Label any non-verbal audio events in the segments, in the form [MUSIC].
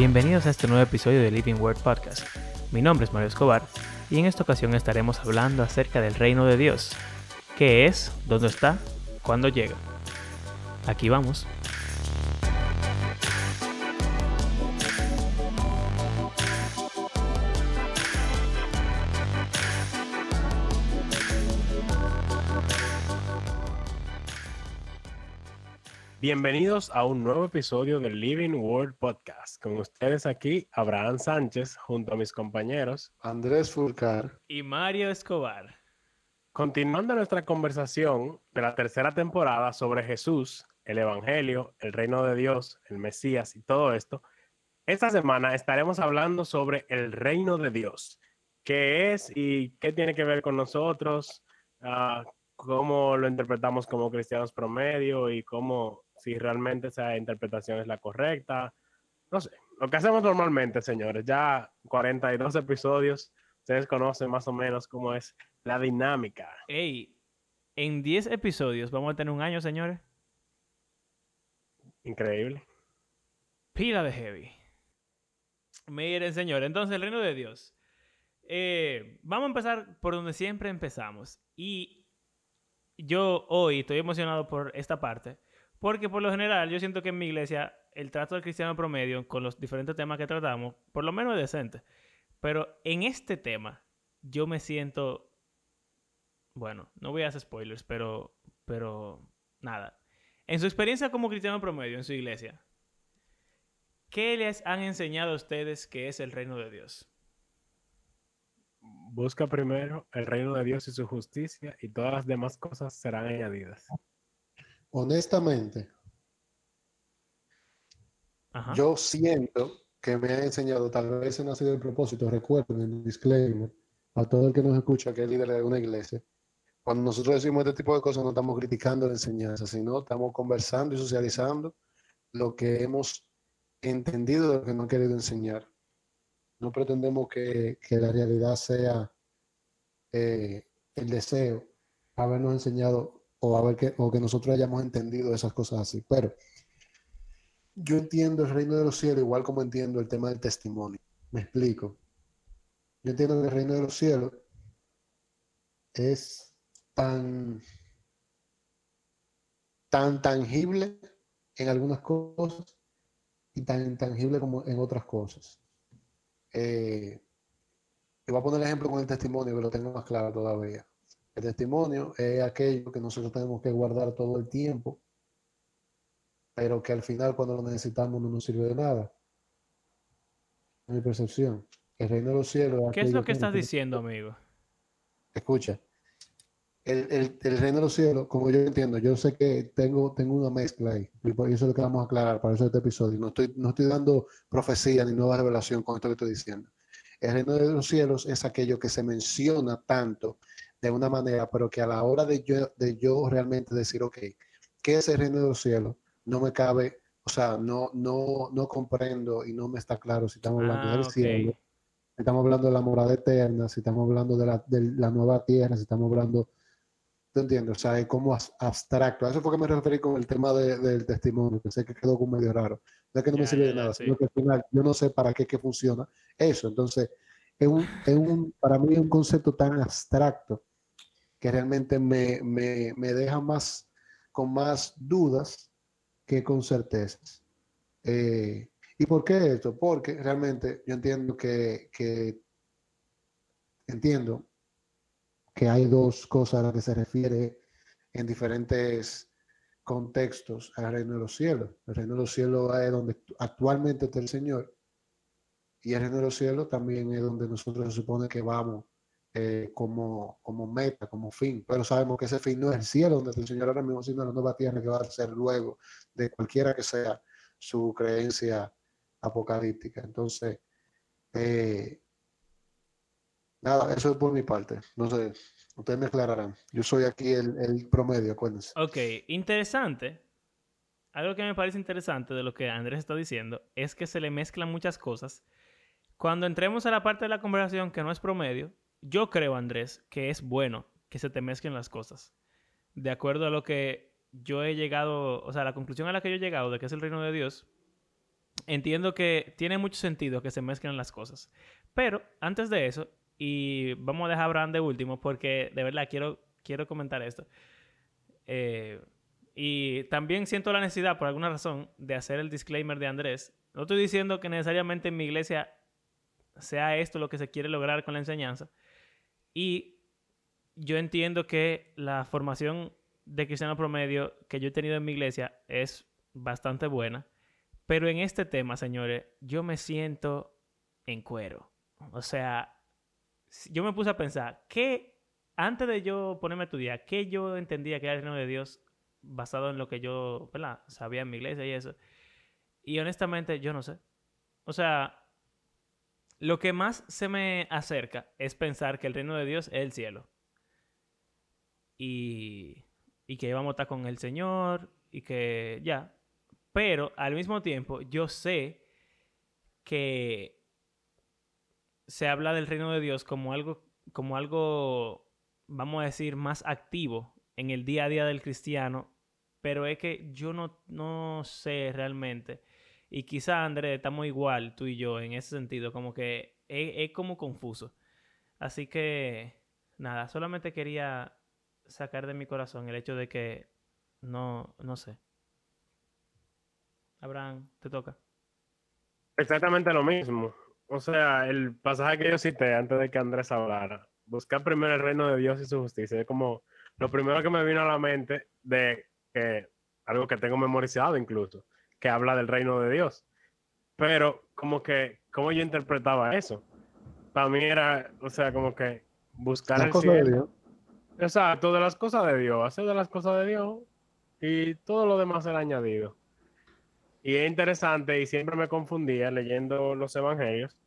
Bienvenidos a este nuevo episodio de Living Word Podcast. Mi nombre es Mario Escobar y en esta ocasión estaremos hablando acerca del reino de Dios. ¿Qué es? ¿Dónde está? ¿Cuándo llega? Aquí vamos. Bienvenidos a un nuevo episodio del Living Word Podcast. Con ustedes aquí, Abraham Sánchez, junto a mis compañeros Andrés Fulcar y Mario Escobar. Continuando nuestra conversación de la tercera temporada sobre Jesús, el Evangelio, el reino de Dios, el Mesías y todo esto, esta semana estaremos hablando sobre el reino de Dios. ¿Qué es y qué tiene que ver con nosotros? Ah, cómo lo interpretamos como cristianos promedio y cómo si realmente esa interpretación es la correcta. No sé, lo que hacemos normalmente, señores, ya 42 episodios, ustedes conocen más o menos cómo es la dinámica. Ey, en 10 episodios vamos a tener un año, señores. Increíble. Pila de heavy. Miren, señores, entonces el reino de Dios. Eh, vamos a empezar por donde siempre empezamos. Y yo hoy estoy emocionado por esta parte porque por lo general yo siento que en mi iglesia el trato del cristiano promedio con los diferentes temas que tratamos, por lo menos es decente. Pero en este tema yo me siento, bueno, no voy a hacer spoilers, pero, pero nada. En su experiencia como cristiano promedio en su iglesia, ¿qué les han enseñado a ustedes que es el reino de Dios? Busca primero el reino de Dios y su justicia y todas las demás cosas serán añadidas honestamente, yo siento que me ha enseñado, tal vez no ha sido el propósito, recuerden el disclaimer, a todo el que nos escucha que es líder de una iglesia, cuando nosotros decimos este tipo de cosas no estamos criticando la enseñanza, sino estamos conversando y socializando lo que hemos entendido de lo que no ha querido enseñar. No pretendemos que, la realidad sea eh, el deseo, habernos enseñado o, a ver que, o que nosotros hayamos entendido esas cosas así. Pero yo entiendo el reino de los cielos igual como entiendo el tema del testimonio. Me explico. Yo entiendo que el reino de los cielos es tan, tan tangible en algunas cosas y tan intangible como en otras cosas. Eh, voy a poner el ejemplo con el testimonio, que lo tengo más claro todavía. El testimonio es aquello que nosotros tenemos que guardar todo el tiempo, pero que al final cuando lo necesitamos no nos sirve de nada. Mi percepción. El reino de los cielos. ¿Qué es lo que estás diciendo, amigo? Escucha. El, reino de los cielos, como yo entiendo, yo sé que tengo, tengo una mezcla ahí, y por eso es lo que vamos a aclarar para eso este episodio. No estoy, no estoy dando profecía ni nueva revelación con esto que estoy diciendo. El reino de los cielos es aquello que se menciona tanto de una manera, pero que a la hora de yo, de yo realmente decir, ok, ¿qué es el reino de los cielos? No me cabe, o sea, no, no, no comprendo y no me está claro si estamos hablando del ah, cielo, si estamos hablando de la morada eterna, si estamos hablando de la, de la nueva tierra, si estamos hablando, ¿te entiendes? O sea, es como abstracto. A eso fue que me referí con el tema del testimonio, que sé que quedó como medio raro. No es que no me sirve de nada, sino que al final yo no sé para qué, qué funciona eso. Entonces, es un, es un, para mí es un concepto tan abstracto que realmente me, deja más con más dudas que con certezas. Eh, ¿Y por qué esto? Porque realmente yo entiendo que, entiendo que hay dos cosas a las que se refiere en diferentes contextos al reino de los cielos. El reino de los cielos es donde actualmente está el Señor y el reino de los cielos también es donde nosotros se supone que vamos eh, como, como meta, como fin, pero sabemos que ese fin no es el cielo donde el Señor ahora mismo, sino la nueva tierra que va a ser luego de cualquiera que sea su creencia apocalíptica. Entonces, eh, nada, eso es por mi parte. No sé, ustedes me aclararán. Yo soy aquí el, el promedio, acuérdense. Ok, interesante. Algo que me parece interesante de lo que Andrés está diciendo es que se le mezclan muchas cosas. Cuando entremos a la parte de la conversación que no es promedio, yo creo, Andrés, que es bueno que se te mezclen las cosas. De acuerdo a lo que yo he llegado, o sea, la conclusión a la que yo he llegado de que es el reino de Dios, entiendo que tiene mucho sentido que se mezclen las cosas. Pero antes de eso, y vamos a dejar a Abraham de último porque de verdad quiero, quiero comentar esto. Eh, y también siento la necesidad, por alguna razón, de hacer el disclaimer de Andrés. No estoy diciendo que necesariamente en mi iglesia sea esto lo que se quiere lograr con la enseñanza. Y yo entiendo que la formación de cristiano promedio que yo he tenido en mi iglesia es bastante buena. Pero en este tema, señores, yo me siento en cuero. O sea, yo me puse a pensar, ¿qué, antes de yo ponerme a estudiar, qué yo entendía que era el reino de Dios basado en lo que yo sabía en mi iglesia y eso? Y honestamente, yo no sé. O sea, lo que más se me acerca es pensar que el reino de Dios es el cielo. Y, y que íbamos a estar con el Señor y que ya. Pero al mismo tiempo, yo sé que se habla del reino de Dios como algo, como algo, vamos a decir, más activo en el día a día del cristiano, pero es que yo no, no sé realmente. Y quizá, Andrés, estamos igual, tú y yo, en ese sentido, como que es, como confuso. Así que, nada, solamente quería sacar de mi corazón el hecho de que no, no sé. Abraham, te toca. Exactamente lo mismo. O sea, el pasaje que yo cité antes de que Andrés hablara, buscar primero el reino de Dios y su justicia, es como lo primero que me vino a la mente de que algo que tengo memorizado incluso, que habla del reino de Dios. Pero como que, ¿cómo yo interpretaba eso? Para mí era, o sea, como que buscar el cielo. De Dios. Exacto, de las cosas de Dios, hacer de las cosas de Dios y todo lo demás era añadido. Y es interesante y siempre me confundía leyendo los evangelios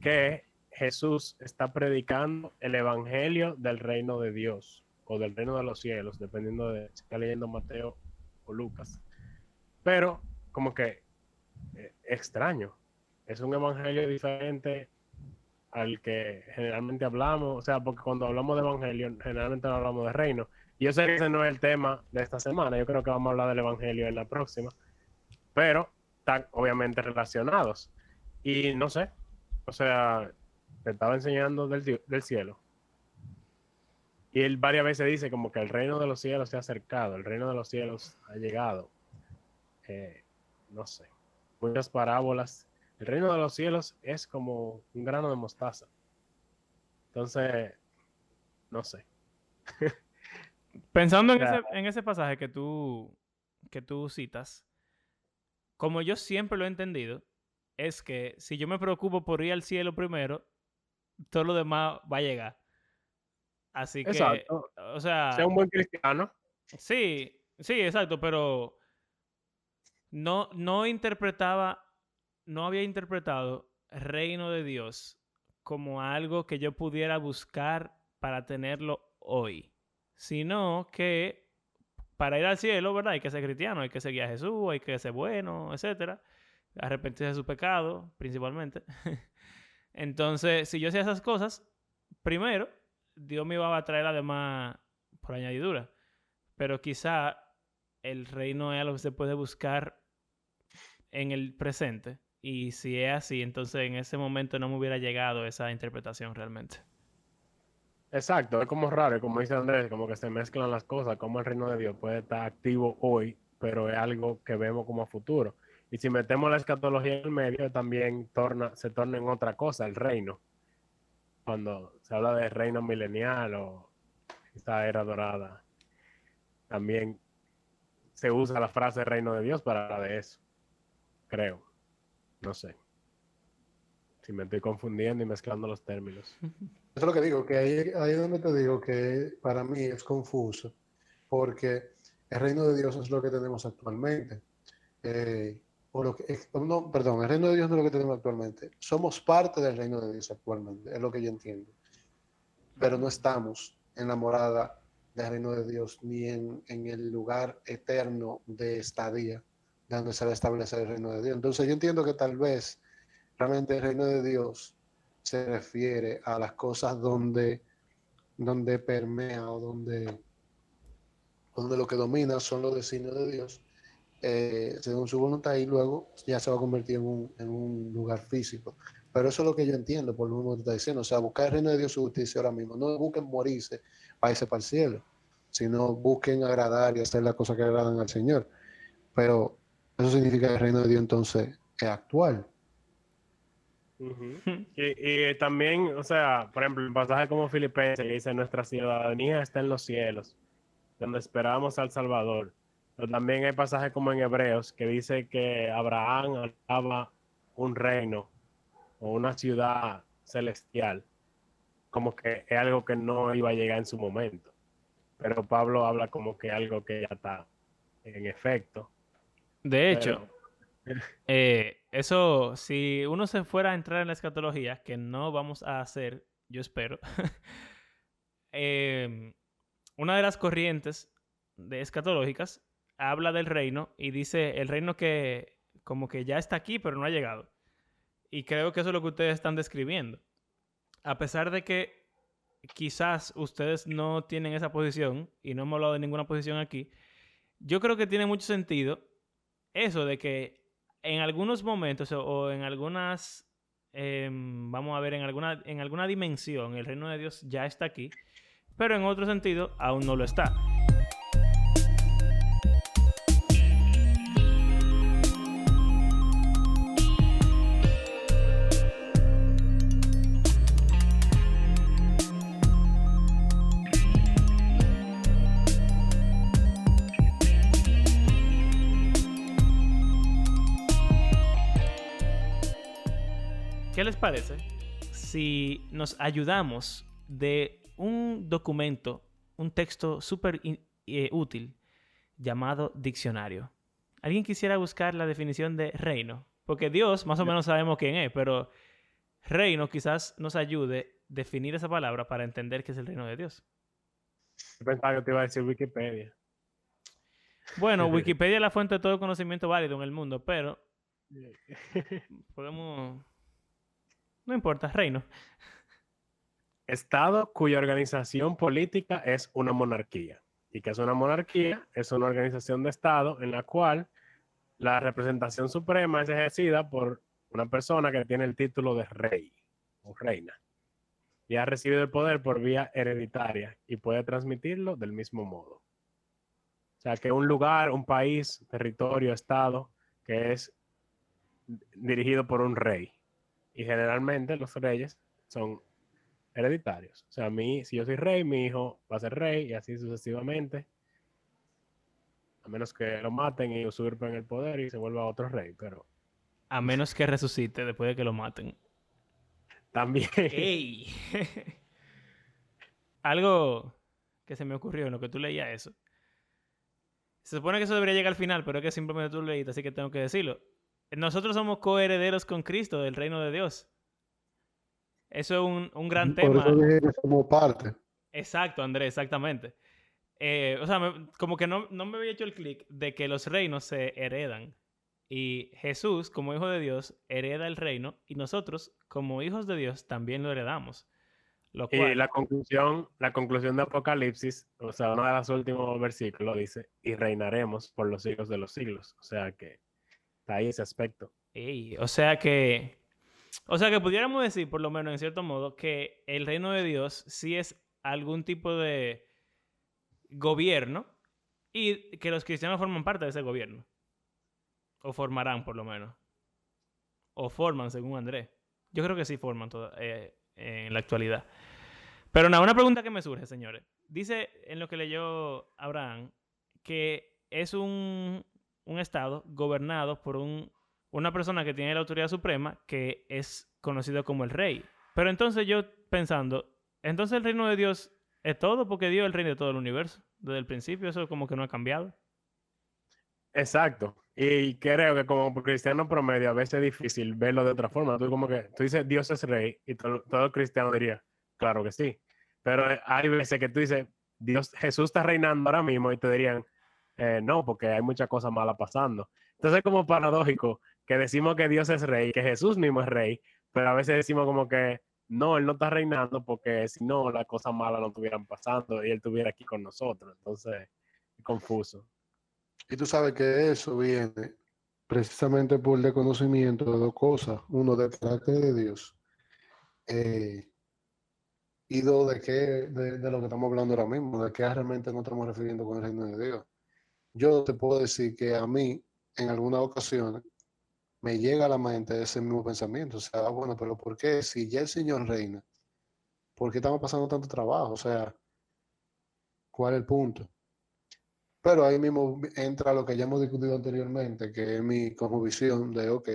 que Jesús está predicando el evangelio del reino de Dios o del reino de los cielos, dependiendo de si está leyendo Mateo o Lucas. Pero como que eh, extraño, es un evangelio diferente al que generalmente hablamos, o sea, porque cuando hablamos de evangelio generalmente no hablamos de reino. Yo sé que ese no es el tema de esta semana, yo creo que vamos a hablar del evangelio en la próxima pero están obviamente relacionados. Y no sé, o sea, te estaba enseñando del, del cielo. Y él varias veces dice como que el reino de los cielos se ha acercado, el reino de los cielos ha llegado. Eh, no sé, muchas parábolas. El reino de los cielos es como un grano de mostaza. Entonces, no sé. [LAUGHS] Pensando en ese, en ese pasaje que tú, que tú citas, como yo siempre lo he entendido, es que si yo me preocupo por ir al cielo primero, todo lo demás va a llegar. Así que, exacto. o sea... Sea un buen cristiano. Sí, sí, exacto, pero no, no interpretaba, no había interpretado reino de Dios como algo que yo pudiera buscar para tenerlo hoy, sino que para ir al cielo, ¿verdad? Hay que ser cristiano, hay que seguir a Jesús, hay que ser bueno, etcétera. Arrepentirse de su pecado, principalmente. [LAUGHS] Entonces, si yo hacía esas cosas, primero, Dios me iba a traer además por añadidura. Pero quizá el reino es algo que se puede buscar en el presente. Y si es así, entonces en ese momento no me hubiera llegado esa interpretación realmente. Exacto, es como raro, como dice Andrés, como que se mezclan las cosas, como el reino de Dios puede estar activo hoy, pero es algo que vemos como a futuro. Y si metemos la escatología en el medio, también torna, se torna en otra cosa, el reino. Cuando se habla de reino milenial o esta era dorada, también se usa la frase reino de Dios para hablar de eso. Creo. No sé. Si me estoy confundiendo y mezclando los términos. [LAUGHS] Eso es lo que digo, que ahí, ahí es donde te digo que para mí es confuso, porque el reino de Dios es lo que tenemos actualmente. Eh, o lo que, no, perdón, el reino de Dios no es lo que tenemos actualmente. Somos parte del reino de Dios actualmente, es lo que yo entiendo. Pero no estamos en la morada del reino de Dios, ni en, en el lugar eterno de estadía, donde se va a establecer el reino de Dios. Entonces yo entiendo que tal vez realmente el reino de Dios se refiere a las cosas donde, donde permea o donde, donde lo que domina son los designios de Dios eh, según su voluntad y luego ya se va a convertir en un, lugar físico. Pero eso es lo que yo entiendo por lo mismo que tú estás diciendo. O sea, buscar el reino de Dios su justicia ahora mismo. No busquen morirse para irse para el cielo, sino busquen agradar y hacer las cosas que agradan al Señor. Pero eso significa que el reino de Dios entonces es actual. [LAUGHS] Y, y también, o sea, por ejemplo, en pasaje como Filipenses que dice, nuestra ciudadanía está en los cielos, donde esperamos al Salvador. Pero también hay pasajes como en Hebreos que dice que Abraham anhelaba un reino o una ciudad celestial, como que es algo que no iba a llegar en su momento. Pero Pablo habla como que algo que ya está en efecto. De hecho, Pero- [LAUGHS] eh, eso, si uno se fuera a entrar en la escatología, que no vamos a hacer, yo espero, [LAUGHS] em, una de las corrientes de escatológicas habla del reino y dice el reino que como que ya está aquí, pero no ha llegado. Y creo que eso es lo que ustedes están describiendo. A pesar de que quizás ustedes no tienen esa posición y no hemos hablado de ninguna posición aquí, yo creo que tiene mucho sentido eso de que en algunos momentos o, en algunas, em, vamos a ver, en alguna, en alguna dimensión el reino de Dios ya está aquí, pero en otro sentido aún no lo está. ¿Qué les parece si nos ayudamos de un documento, un texto súper eh, útil llamado diccionario? ¿Alguien quisiera buscar la definición de reino? Porque Dios más o menos sabemos quién es, pero reino quizás nos ayude a definir esa palabra para entender qué es el reino de Dios. Yo pensaba que te iba a decir Wikipedia. Bueno, [LAUGHS] Wikipedia es la fuente de todo conocimiento válido en el mundo, pero [LAUGHS] podemos... No importa, reino. Estado cuya organización política es una monarquía. ¿Y que es una monarquía? Es una organización de Estado en la cual la representación suprema es ejercida por una persona que tiene el título de rey o reina y ha recibido el poder por vía hereditaria y puede transmitirlo del mismo modo. O sea, que un lugar, un país, territorio, estado, que es dirigido por un rey. Y generalmente los reyes son hereditarios. O sea, a mí, si yo soy rey, mi hijo va a ser rey y así sucesivamente. A menos que lo maten y usurpen el poder y se vuelva otro rey. Pero A menos que resucite después de que lo maten. también, ¡Ey! [LAUGHS] Algo que se me ocurrió en lo que tú leías eso. Se supone que eso debería llegar al final, pero es que simplemente tú lo leíste, así que tengo que decirlo. Nosotros somos coherederos con Cristo del reino de Dios. Eso es un, un gran Por tema. eso dije que somos parte. Exacto, Andrés, exactamente. Eh, o sea, me- como que no, no me había hecho el clic de que los reinos se heredan. Y Jesús, como hijo de Dios, hereda el reino y nosotros, como hijos de Dios, también lo heredamos. Lo y cual, la conclusión, la conclusión de Apocalipsis, o sea, uno de los últimos versículos dice, y reinaremos por los siglos de los siglos. O sea que ahí ese aspecto. O sea que, o sea que pudiéramos decir, por lo menos en cierto modo, que el reino de Dios sí es algún tipo de gobierno y que los cristianos forman parte de ese gobierno. O formarán, por lo menos. O forman, según Andrés. Yo creo que sí forman eh, en la actualidad. Pero una pregunta que me surge, señores. Dice en lo que leyó Abraham que es un, un estado gobernado por un, una persona que tiene la autoridad suprema que es conocido como el rey. Pero entonces yo pensando, entonces el reino de Dios es todo porque Dios es el rey de todo el universo. Desde el principio eso como que no ha cambiado. Exacto. Y creo que como cristiano promedio a veces es difícil verlo de otra forma. Tú como que, tú dices Dios es rey y to- todo cristiano diría, claro que sí. Pero hay veces que tú dices, Dios, Jesús está reinando ahora mismo y te dirían, "Eh, no, porque hay muchas cosas malas pasando. Entonces es como paradójico que decimos que Dios es rey, que Jesús mismo es rey, pero a veces decimos como que no, Él no está reinando porque si no, las cosas malas no estuvieran pasando y Él estuviera aquí con nosotros. Entonces, es confuso. Y tú sabes que eso viene precisamente por el desconocimiento de dos cosas. Uno, del carácter de Dios. eh, y dos, de, qué, de, de lo que estamos hablando ahora mismo, de qué realmente nos estamos refiriendo con el reino de Dios. Yo te puedo decir que a mí, en algunas ocasiones, me llega a la mente ese mismo pensamiento. O sea, bueno, pero ¿por qué? Si ya el Señor reina, ¿por qué estamos pasando tanto trabajo? O sea, ¿cuál es el punto? Pero ahí mismo entra lo que ya hemos discutido anteriormente, que es mi cosmovisión de, ok,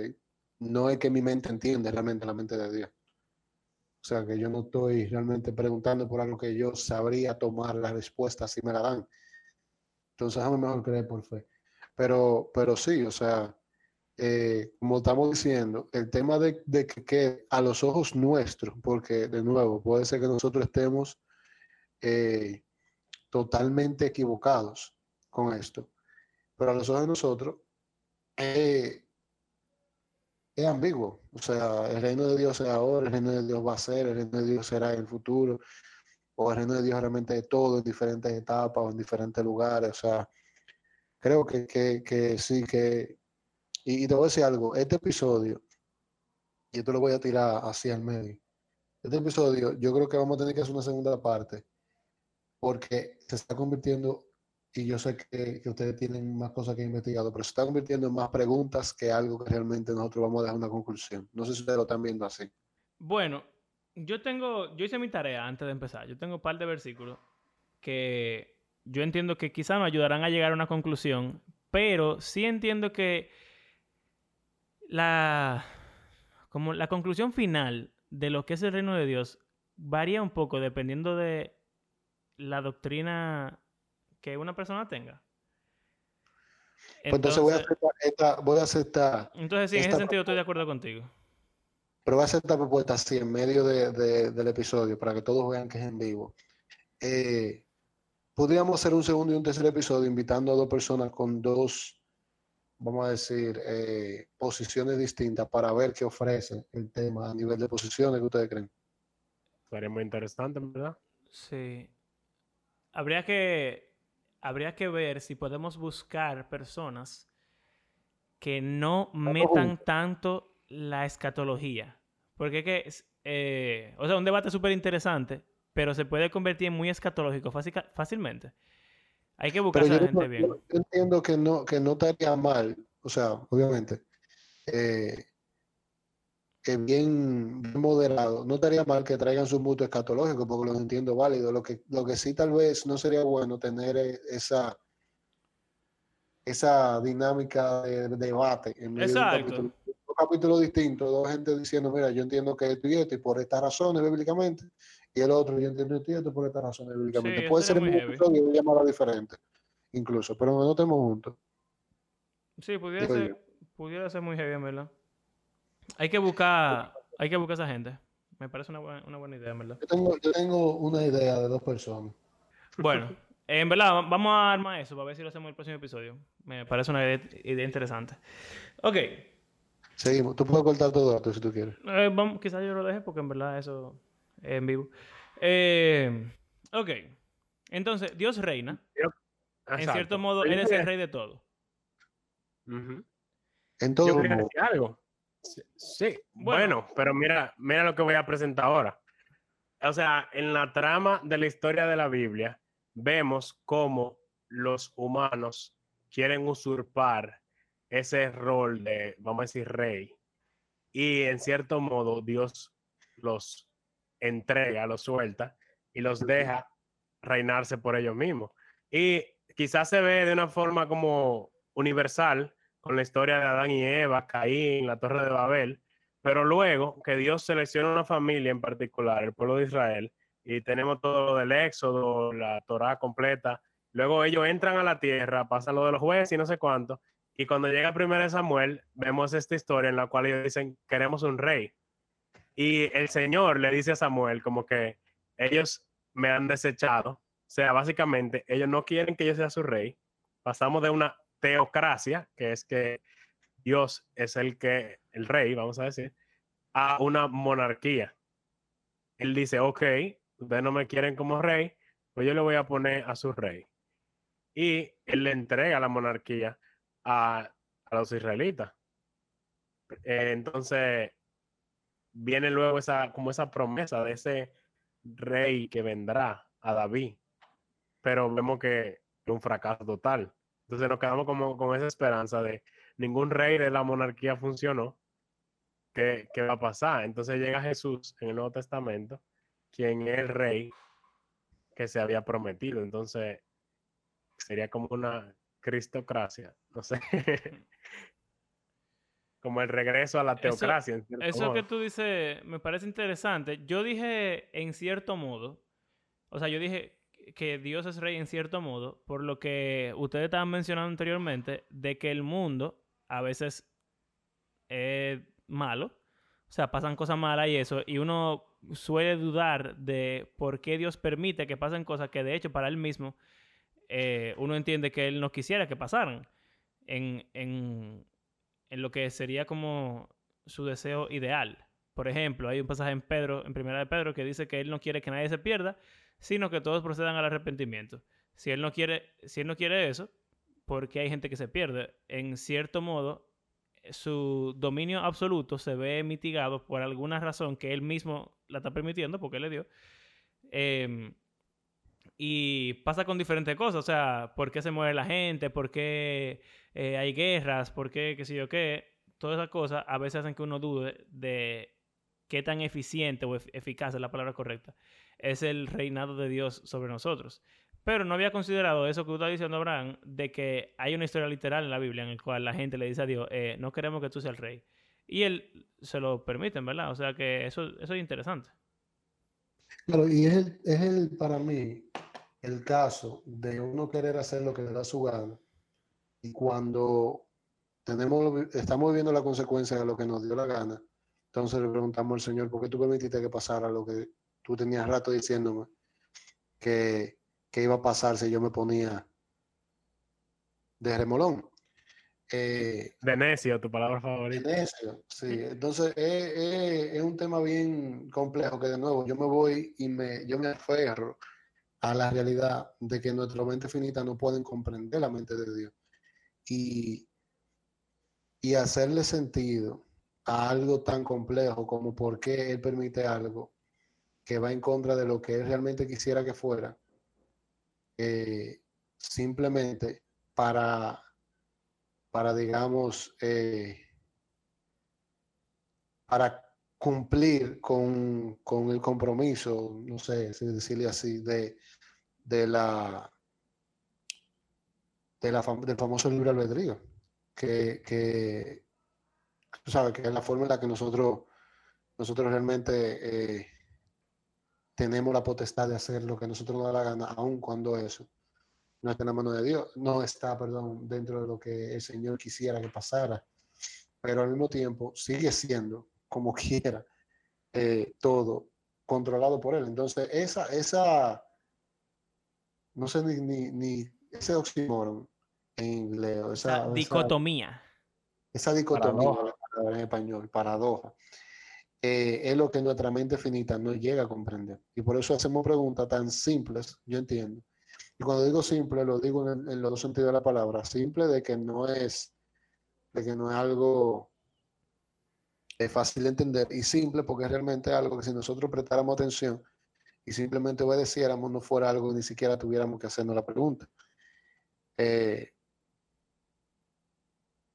no es que mi mente entiende realmente la mente de Dios. O sea, que yo no estoy realmente preguntando por algo que yo sabría tomar la respuesta si me la dan. Entonces, a mejor creer por fe. Pero, pero sí, o sea, eh, como estamos diciendo, el tema de, de que, que a los ojos nuestros, porque de nuevo, puede ser que nosotros estemos eh, totalmente equivocados con esto, pero a los ojos de nosotros eh, es ambiguo. O sea, el reino de Dios es ahora, el reino de Dios va a ser, el reino de Dios será en el futuro, o el reino de Dios realmente es todo en diferentes etapas o en diferentes lugares. O sea, creo que, que, que sí, que... Y, y te voy a decir algo, este episodio, y esto lo voy a tirar hacia el medio, este episodio yo creo que vamos a tener que hacer una segunda parte, porque se está convirtiendo, y yo sé que, que ustedes tienen más cosas que investigado, pero se está convirtiendo en más preguntas que algo que realmente nosotros vamos a dejar una conclusión. No sé si ustedes lo están viendo así. Bueno, yo tengo, yo hice mi tarea antes de empezar. Yo tengo un par de versículos que yo entiendo que quizá nos ayudarán a llegar a una conclusión, pero sí entiendo que la, como la conclusión final de lo que es el reino de Dios varía un poco dependiendo de la doctrina que una persona tenga. Pues entonces, voy a aceptar esta, voy a aceptar, entonces sí, en ese sentido estoy de acuerdo contigo. Pero voy a hacer esta propuesta así en medio de- de- del episodio para que todos vean que es en vivo. Eh, podríamos hacer un segundo y un tercer episodio invitando a dos personas con dos, vamos a decir, eh, posiciones distintas para ver qué ofrece el tema a nivel de posiciones que ustedes creen. Sería muy interesante, ¿verdad? Sí. Habría que, habría que ver si podemos buscar personas que no metan tanto la escatología. Porque es que, eh, o sea, un debate súper interesante, pero se puede convertir en muy escatológico fácil- fácilmente. Hay que buscar a la gente no- bien. yo- entiendo que no, que no estaría mal, o sea, obviamente, eh, que bien, bien moderado, no estaría mal que traigan su mutuo escatológico, porque los entiendo válido. Lo que, lo que sí tal vez no sería bueno tener eh, esa, esa dinámica de, de debate en medio de Exacto. capítulo, un capítulo distinto, dos gente diciendo, mira, yo entiendo que esto y esto, y por estas razones bíblicamente, y el otro, yo entiendo esto y esto por estas razones bíblicamente. eso Puede ser el muy mismo episodio y llamarlo diferente, incluso, pero no estemos juntos. Sí, pudiera ser, pudiera ser muy heavy, verdad. Hay que buscar, hay que buscar a esa gente. Me parece una buena, una buena idea, verdad. Yo tengo, yo tengo una idea de dos personas. Bueno, en verdad, va- vamos a armar eso para ver si lo hacemos en el próximo episodio. Me parece una idea, idea interesante. Ok, Seguimos. Tú puedes cortar todo esto si tú quieres. eh, vamos, quizás yo lo deje porque en verdad eso es en vivo. Eh, ok, entonces, Dios reina. En cierto modo, Él es el rey de todo. En todo Yo quería modo. decir algo. Sí, sí, Bueno. bueno, pero mira, mira lo que voy a presentar ahora. O sea, en la trama de la historia de la Biblia, vemos cómo los humanos quieren usurpar ese rol de, vamos a decir, rey. Y en cierto modo, Dios los entrega, los suelta y los deja reinarse por ellos mismos. Y quizás se ve de una forma como universal con la historia de Adán y Eva, Caín, la Torre de Babel, pero luego que Dios selecciona una familia en particular, el pueblo de Israel, y tenemos todo lo del Éxodo, la Torá completa, luego ellos entran a la tierra, pasan lo de los jueces y no sé cuánto, y cuando llega el primer Samuel, vemos esta historia en la cual ellos dicen, queremos un rey. Y el Señor le dice a Samuel como que ellos me han desechado, o sea, básicamente ellos no quieren que yo sea su rey, pasamos de una teocracia, que es que Dios es el que, el rey, vamos a decir, a una monarquía. Él dice, ok, ustedes no me quieren como rey, pues yo le voy a poner a su rey. y él le entrega la monarquía a, a los israelitas. Eh, entonces, viene luego esa, como esa promesa de ese rey que vendrá a David, pero vemos que es un fracaso total. Entonces nos quedamos como con esa esperanza de ningún rey de la monarquía funcionó. ¿Qué, qué va a pasar? Entonces llega Jesús en el Nuevo Testamento, quien es el rey que se había prometido. Entonces sería como una cristocracia, no sé. [LAUGHS] como el regreso a la teocracia. Eso, eso que tú dices me parece interesante. Yo dije en cierto modo, o sea, yo dije que Dios es rey en cierto modo, por lo que ustedes estaban mencionando anteriormente, de que el mundo a veces es malo, o sea, pasan cosas malas y eso, y uno suele dudar de por qué Dios permite que pasen cosas que de hecho para él mismo eh, uno entiende que él no quisiera que pasaran en, en, en lo que sería como su deseo ideal. Por ejemplo, hay un pasaje en Pedro, en Primera de Pedro, que dice que él no quiere que nadie se pierda, sino que todos procedan al arrepentimiento. Si él no quiere, si él no quiere eso, porque hay gente que se pierde. En cierto modo, su dominio absoluto se ve mitigado por alguna razón que él mismo la está permitiendo, porque él le dio. Em, y pasa con diferentes cosas, o sea, por qué se muere la gente, por qué eh, hay guerras, por qué, qué sé yo qué. Todas esas cosas a veces hacen que uno dude de qué tan eficiente o eficaz es la palabra correcta es el reinado de Dios sobre nosotros. Pero no había considerado eso que tú estás diciendo, Abraham, de que hay una historia literal en la Biblia en la cual la gente le dice a Dios, eh, no queremos que tú seas el rey. Y él se lo permite, ¿verdad? O sea que eso, eso es interesante. Claro, y es el, es el, para mí, el caso de uno querer hacer lo que le da su gana. Y cuando tenemos, estamos viviendo la consecuencia de lo que nos dio la gana, entonces le preguntamos al Señor, ¿por qué tú permitiste que pasara lo que tú tenías rato diciéndome que, iba a pasar si yo me ponía de remolón. Eh, de necio, tu palabra favorita. De necio, sí. Entonces es, un tema bien complejo que de nuevo yo me voy y me, yo me aferro a la realidad de que nuestra mente finita no pueden comprender la mente de Dios. Y, y hacerle sentido a algo tan complejo como por qué Él permite algo que va en contra de lo que él realmente quisiera que fuera, eh, simplemente para, para digamos, eh, para cumplir con, el compromiso, no sé si decirle así, de, de la, de la del famoso libre albedrío, que, que, sabes, que es la forma en la que nosotros, nosotros realmente eh, tenemos la potestad de hacer lo que nosotros nos da la gana, aun cuando eso no está en la mano de Dios, no está, perdón, dentro de lo que el Señor quisiera que pasara, pero al mismo tiempo sigue siendo, como quiera, eh, todo controlado por Él. Entonces, esa, esa, no sé ni, ni, ni ese oxímoron en inglés, esa, dicotomía. Esa, dicotomía en español, paradoja. Eh, es lo que nuestra mente finita no llega a comprender. Y por eso hacemos preguntas tan simples, yo entiendo. Y cuando digo simple, lo digo en, los dos sentidos de la palabra. Simple de que no es, de que no es algo es fácil de entender. Y simple porque es realmente algo que si nosotros prestáramos atención y simplemente obedeciéramos, no fuera algo ni siquiera tuviéramos que hacernos la pregunta. Eh,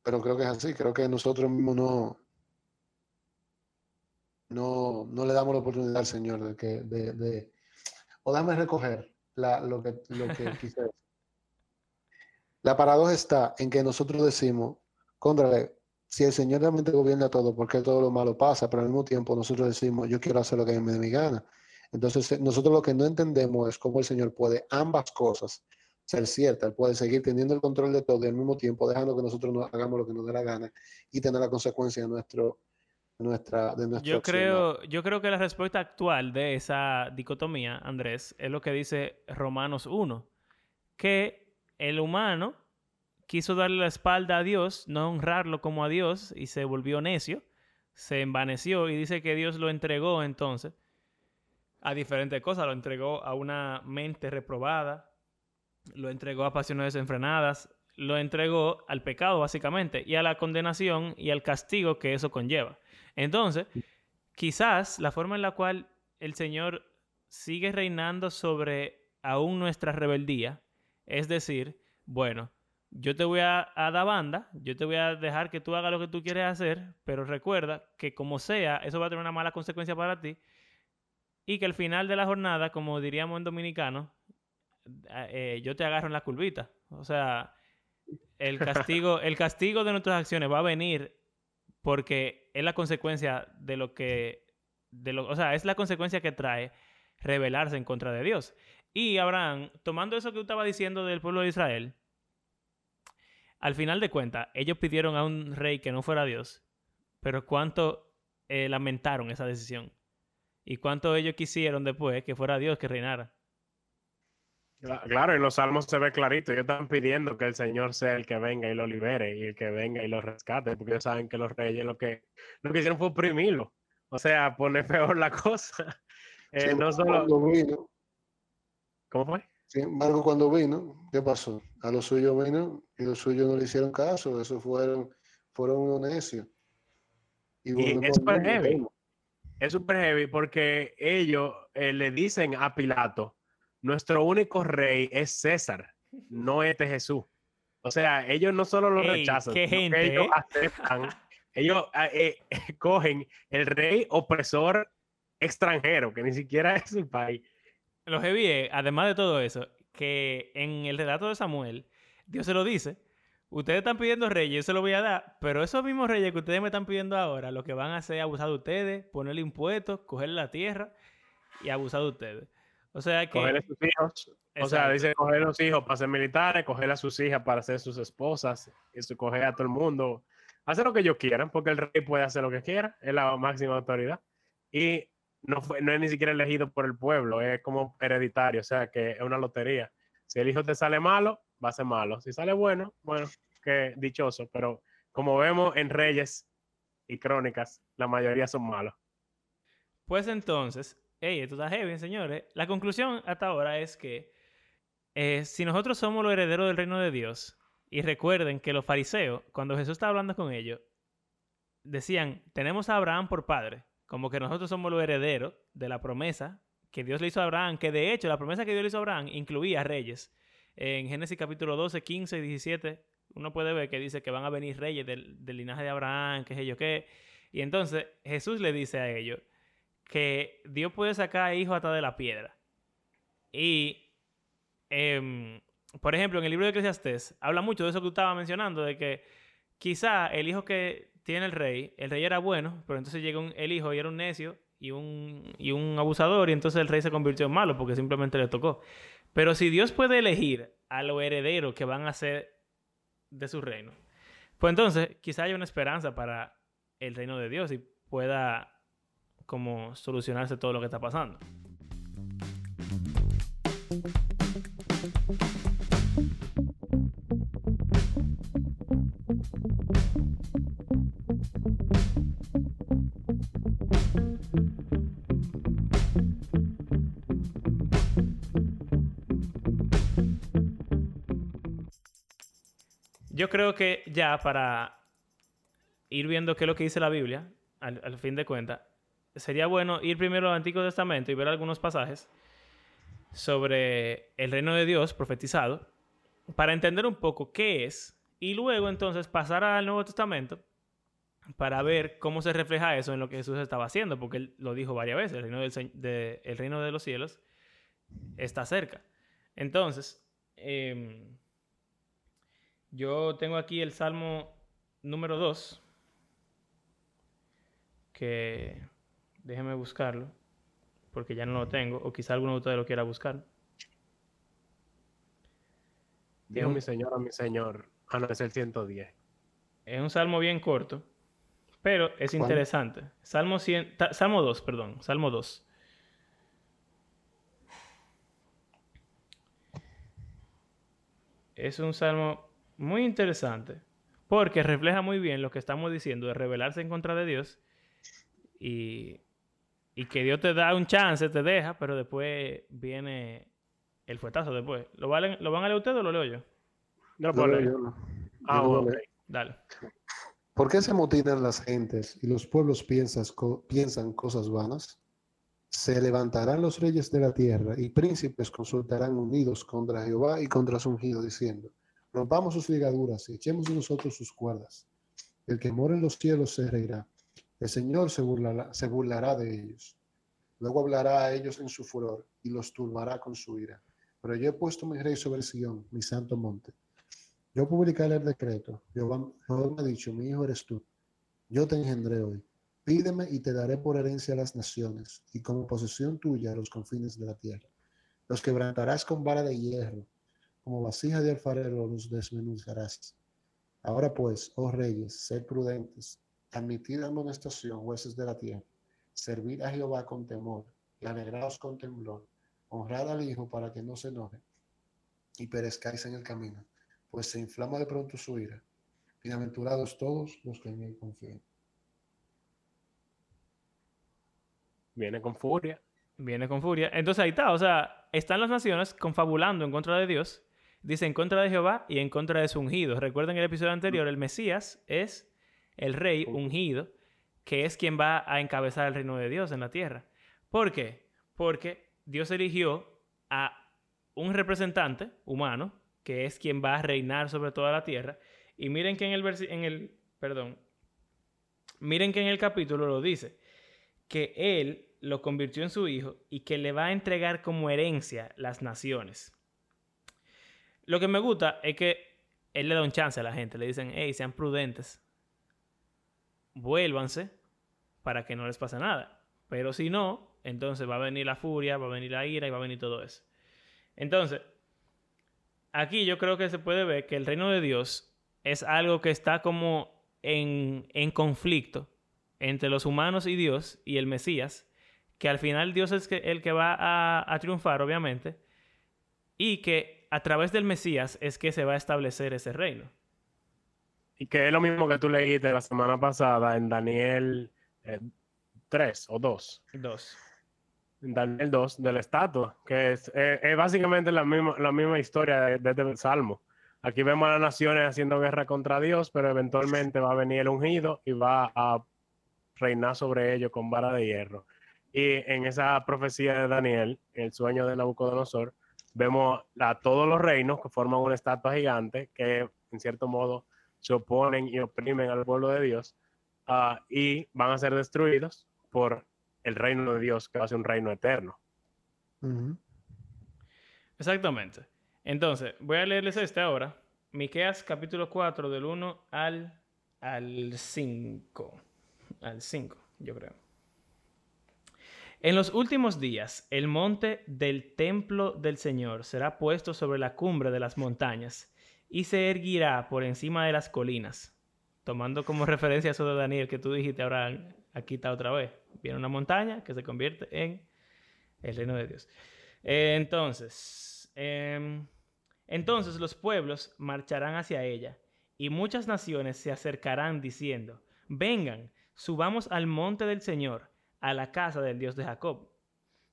pero creo que es así. Creo que nosotros mismos no no, no le damos la oportunidad al Señor de que, de, de o dame recoger la, lo que, lo que [LAUGHS] quise decir. La paradoja está en que nosotros decimos, contra si el Señor realmente gobierna todo, ¿por qué todo lo malo pasa? Pero al mismo tiempo nosotros decimos, yo quiero hacer lo que me dé mi gana. Entonces, eh, nosotros lo que no entendemos es cómo el Señor puede ambas cosas ser ciertas. Él puede seguir teniendo el control de todo y al mismo tiempo dejando que nosotros no hagamos lo que nos dé la gana y tener la consecuencia de nuestro, nuestra, de yo creo, yo creo que la respuesta actual de esa dicotomía, Andrés, es lo que dice Romanos 1, que el humano quiso darle la espalda a Dios, no honrarlo como a Dios, y se volvió necio, se envaneció y dice que Dios lo entregó entonces a diferentes cosas, lo entregó a una mente reprobada, lo entregó a pasiones desenfrenadas, lo entregó al pecado básicamente y a la condenación y al castigo que eso conlleva. Entonces, quizás la forma en la cual el Señor sigue reinando sobre aún nuestra rebeldía, es decir, bueno, yo te voy a, dar banda, yo te voy a dejar que tú hagas lo que tú quieres hacer, pero recuerda que como sea, eso va a tener una mala consecuencia para ti y que al final de la jornada, como diríamos en dominicano, eh, yo te agarro en la curvita. O sea, el [LAUGHS] castigo, el castigo de nuestras acciones va a venir porque es la consecuencia de lo que, de lo, o sea, es la consecuencia que trae rebelarse en contra de Dios. Y Abraham, tomando eso que tú estabas diciendo del pueblo de Israel, al final de cuentas, ellos pidieron a un rey que no fuera Dios, pero cuánto eh, lamentaron esa decisión y cuánto ellos quisieron después que fuera Dios que reinara. Claro, en los salmos se ve clarito. Ellos están pidiendo que el Señor sea el que venga y lo libere y el que venga y lo rescate, porque ellos saben que los reyes lo que, lo que hicieron fue oprimirlo. O sea, poner peor la cosa. [LAUGHS] Eh, no solo... ¿Cómo fue? Sin embargo, cuando vino, ¿qué pasó? A los suyos vino y los suyos no le hicieron caso, eso fueron, fueron unos necios. Y, es súper heavy. Es súper heavy porque ellos eh, le dicen a Pilato, nuestro único rey es César, no este Jesús. O sea, ellos no solo lo rechazan, ellos ¿eh? aceptan, ellos ah, eh, [LAUGHS] cogen el rey opresor extranjero, que ni siquiera es su país lo heavy es, además de todo eso, que en el relato de Samuel, Dios se lo dice. Ustedes están pidiendo reyes, yo se lo voy a dar, pero esos mismos reyes que ustedes me están pidiendo ahora, lo que van a hacer es abusar de ustedes, ponerle impuestos, cogerle la tierra y abusar de ustedes. O sea que... Cogerle sus hijos. O sea, dice coger los hijos para ser militares, coger a sus hijas para ser sus esposas, eso, coger a todo el mundo. Hacer lo que ellos quieran, porque el rey puede hacer lo que quiera, es la máxima autoridad. Y no, fue, no es ni siquiera elegido por el pueblo, es como hereditario, o sea que es una lotería. Si el hijo te sale malo, va a ser malo. Si sale bueno, bueno, qué dichoso, pero como vemos en Reyes y Crónicas, la mayoría son malos. Pues entonces, hey, esto está heavy, señores. La conclusión hasta ahora es que eh, si nosotros somos los herederos del reino de Dios, y recuerden que los fariseos, cuando Jesús estaba hablando con ellos, decían, tenemos a Abraham por padre como que nosotros somos los herederos de la promesa que Dios le hizo a Abraham, que de hecho la promesa que Dios le hizo a Abraham incluía reyes. En Génesis capítulo 12, 15 y 17, uno puede ver que dice que van a venir reyes del, linaje de Abraham, que es ello qué. Y entonces Jesús le dice a ellos que Dios puede sacar hijos hasta de la piedra. Y, em, por ejemplo, en el libro de Eclesiastés habla mucho de eso que tú estabas mencionando, de que quizá el hijo que tiene el rey, el rey era bueno, pero entonces llega el hijo y era un necio y un, y un abusador y entonces el rey se convirtió en malo porque simplemente le tocó. Pero si Dios puede elegir a los herederos que van a ser de su reino, pues entonces quizá haya una esperanza para el reino de Dios y pueda como solucionarse todo lo que está pasando. Yo creo que ya para ir viendo qué es lo que dice la Biblia, al, fin de cuentas, sería bueno ir primero al Antiguo Testamento y ver algunos pasajes sobre el reino de Dios profetizado para entender un poco qué es y luego entonces pasar al Nuevo Testamento para ver cómo se refleja eso en lo que Jesús estaba haciendo, porque él lo dijo varias veces, el reino, de, el reino de los cielos está cerca. Entonces, em, yo tengo aquí el Salmo número 2, que déjeme buscarlo, porque ya no lo tengo, o quizá alguno de ustedes lo quiera buscar. Dijo mi señor a mi señor. Ah, no, es el 110. Es un salmo bien corto, pero es interesante. Salmo, 100, salmo 2, perdón, Salmo 2. Es un salmo muy interesante porque refleja muy bien lo que estamos diciendo de rebelarse en contra de Dios y, y que Dios te da un chance, te deja, pero después viene el fuetazo después. ¿Lo, valen, ¿Lo van a leer ustedes o lo leo yo? No, Yo puedo no, leer. yo no. Ah, Yo. Dale. ¿Por qué se amotinan las gentes y los pueblos piensas co- piensan cosas vanas? Se levantarán los reyes de la tierra y príncipes consultarán unidos contra Jehová y contra su ungido, diciendo, rompamos sus ligaduras y echemos de nosotros sus cuerdas. El que mora en los cielos se reirá. El Señor se burlará, de ellos. Luego hablará a ellos en su furor y los turbará con su ira. Pero yo he puesto mi rey sobre Sión, mi santo monte. Yo publicaré el decreto. Jehová, me ha dicho, mi eres tú. Yo te engendré hoy. Pídeme y te daré por herencia a las naciones y como posesión tuya los confines de la tierra. Los quebrantarás con vara de hierro, como vasija de alfarero los desmenuzarás. Ahora pues, oh reyes, sed prudentes, admitid amonestación, jueces de la tierra, servid a Jehová con temor y alegraos con temblor, honrad al Hijo para que no se enoje y perezcáis en el camino, pues se inflama de pronto su ira. Bienaventurados todos los que en él confían. Viene con furia. Viene con furia. Entonces ahí está. O sea, están las naciones confabulando en contra de Dios. Dice en contra de Jehová y en contra de su ungido. Recuerden el episodio anterior, el Mesías es el rey ungido, que es quien va a encabezar el reino de Dios en la tierra. ¿Por qué? Porque Dios eligió a un representante humano, que es quien va a reinar sobre toda la tierra. Y miren que en el, versi- en el perdón, miren que en el capítulo lo dice, que él lo convirtió en su hijo y que le va a entregar como herencia las naciones. Lo que me gusta es que él le da un chance a la gente, le dicen, hey, sean prudentes, vuélvanse para que no les pase nada. Pero si no, entonces va a venir la furia, va a venir la ira y va a venir todo eso. Entonces, aquí yo creo que se puede ver que el reino de Dios es algo que está como en, en conflicto entre los humanos y Dios y el Mesías, que al final Dios es el que va a, a triunfar, obviamente, y que a través del Mesías es que se va a establecer ese reino. Y que es lo mismo que tú leíste la semana pasada en Daniel eh, 3 o 2. Dos. En Daniel 2 de la estatua, que es, eh, es básicamente la misma, la misma historia de, de este salmo. Aquí vemos a las naciones haciendo guerra contra Dios, pero eventualmente va a venir el ungido y va a reinar sobre ellos con vara de hierro. Y en esa profecía de Daniel, el sueño de Nabucodonosor, vemos a todos los reinos que forman una estatua gigante que en cierto modo se oponen y oprimen al pueblo de Dios ah, y van a ser destruidos por el reino de Dios, que va a ser un reino eterno. Exactamente. Entonces, voy a leerles este ahora. Miqueas capítulo 4 del 1 al, al 5. Al 5, yo creo. En los últimos días, el monte del templo del Señor será puesto sobre la cumbre de las montañas y se erguirá por encima de las colinas. Tomando como referencia eso de Daniel que tú dijiste ahora, aquí está otra vez. Viene una montaña que se convierte en el reino de Dios. Eh, entonces, em, entonces los pueblos marcharán hacia ella y muchas naciones se acercarán diciendo, vengan, subamos al monte del Señor, a la casa del Dios de Jacob.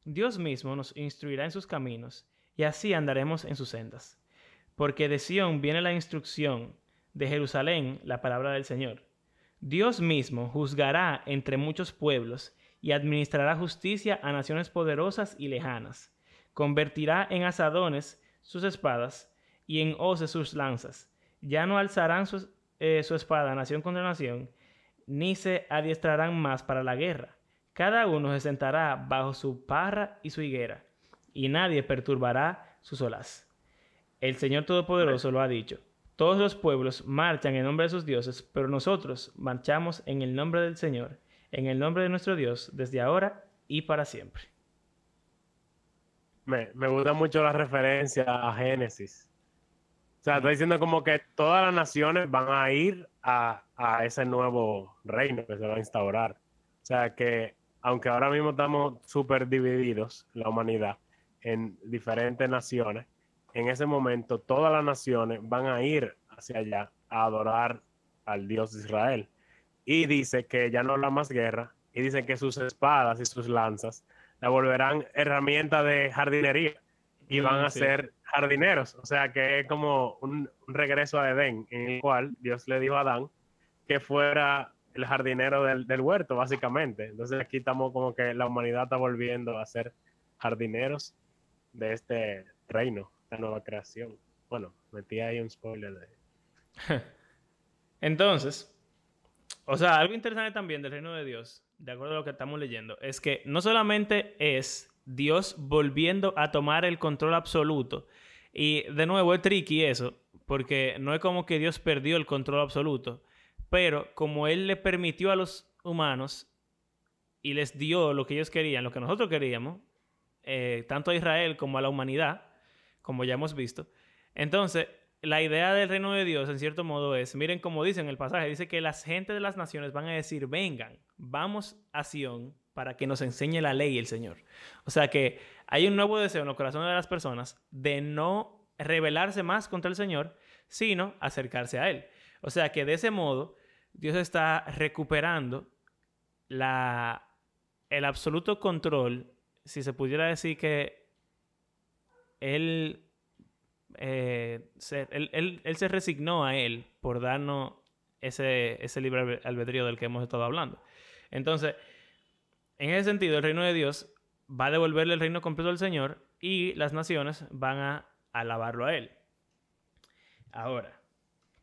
Dios mismo nos instruirá en sus caminos y así andaremos en sus sendas. Porque de Sión viene la instrucción, de Jerusalén la palabra del Señor. Dios mismo juzgará entre muchos pueblos y administrará justicia a naciones poderosas y lejanas. Convertirá en asadones sus espadas y en hoces sus lanzas. Ya no alzarán sus- eh, su espada nación contra nación, ni se adiestrarán más para la guerra. Cada uno se sentará bajo su parra y su higuera, y nadie perturbará su solaz. El Señor Todopoderoso lo ha dicho. Todos los pueblos marchan en nombre de sus dioses, pero nosotros marchamos en el nombre del Señor, en el nombre de nuestro Dios, desde ahora y para siempre. Me, me gusta mucho la referencia a Génesis. O sea, está diciendo como que todas las naciones van a ir a, a ese nuevo reino que se va a instaurar. O sea, que aunque ahora mismo estamos súper divididos, la humanidad, en diferentes naciones, en ese momento todas las naciones van a ir hacia allá a adorar al Dios de Israel. Y dice que ya no habrá más guerra, y dice que sus espadas y sus lanzas la volverán herramienta de jardinería. y van a sí. ser jardineros. O sea que es como un, un regreso a Edén, en el cual Dios le dijo a Adán que fuera el jardinero del, huerto, básicamente. Entonces aquí estamos como que la humanidad está volviendo a ser jardineros de este reino, esta nueva creación. Bueno, metí ahí un spoiler de... [LAUGHS] Entonces, o sea, algo interesante también del reino de Dios, de acuerdo a lo que estamos leyendo, es que no solamente es Dios volviendo a tomar el control absoluto, y de nuevo es tricky eso, porque no es como que Dios perdió el control absoluto, pero como Él le permitió a los humanos y les dio lo que ellos querían, lo que nosotros queríamos, eh, tanto a Israel como a la humanidad, como ya hemos visto, entonces, la idea del reino de Dios, en cierto modo, es, miren como dice en el pasaje, dice que las gentes de las naciones van a decir, vengan, vamos a Sion para que nos enseñe la ley el Señor. O sea que hay un nuevo deseo en los corazones de las personas de no rebelarse más contra el Señor, sino acercarse a Él. O sea que de ese modo, Dios está recuperando la, el absoluto control, si se pudiera decir que Él eh, se- él, él- se resignó a él por darnos ese, ese libre albe- albedrío del que hemos estado hablando. Entonces, en ese sentido, el reino de Dios va a devolverle el reino completo al Señor y las naciones van a alabarlo a Él. Ahora,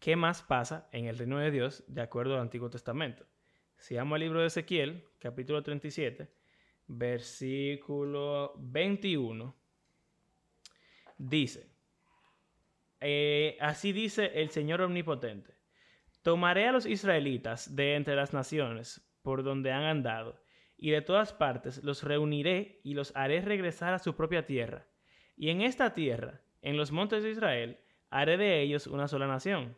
¿qué más pasa en el reino de Dios de acuerdo al Antiguo Testamento? Si vamos al libro de Ezequiel, capítulo 37, versículo 21, dice, eh, así dice el Señor Omnipotente. Tomaré a los israelitas de entre las naciones por donde han andado, y de todas partes los reuniré y los haré regresar a su propia tierra. Y en esta tierra, en los montes de Israel, haré de ellos una sola nación.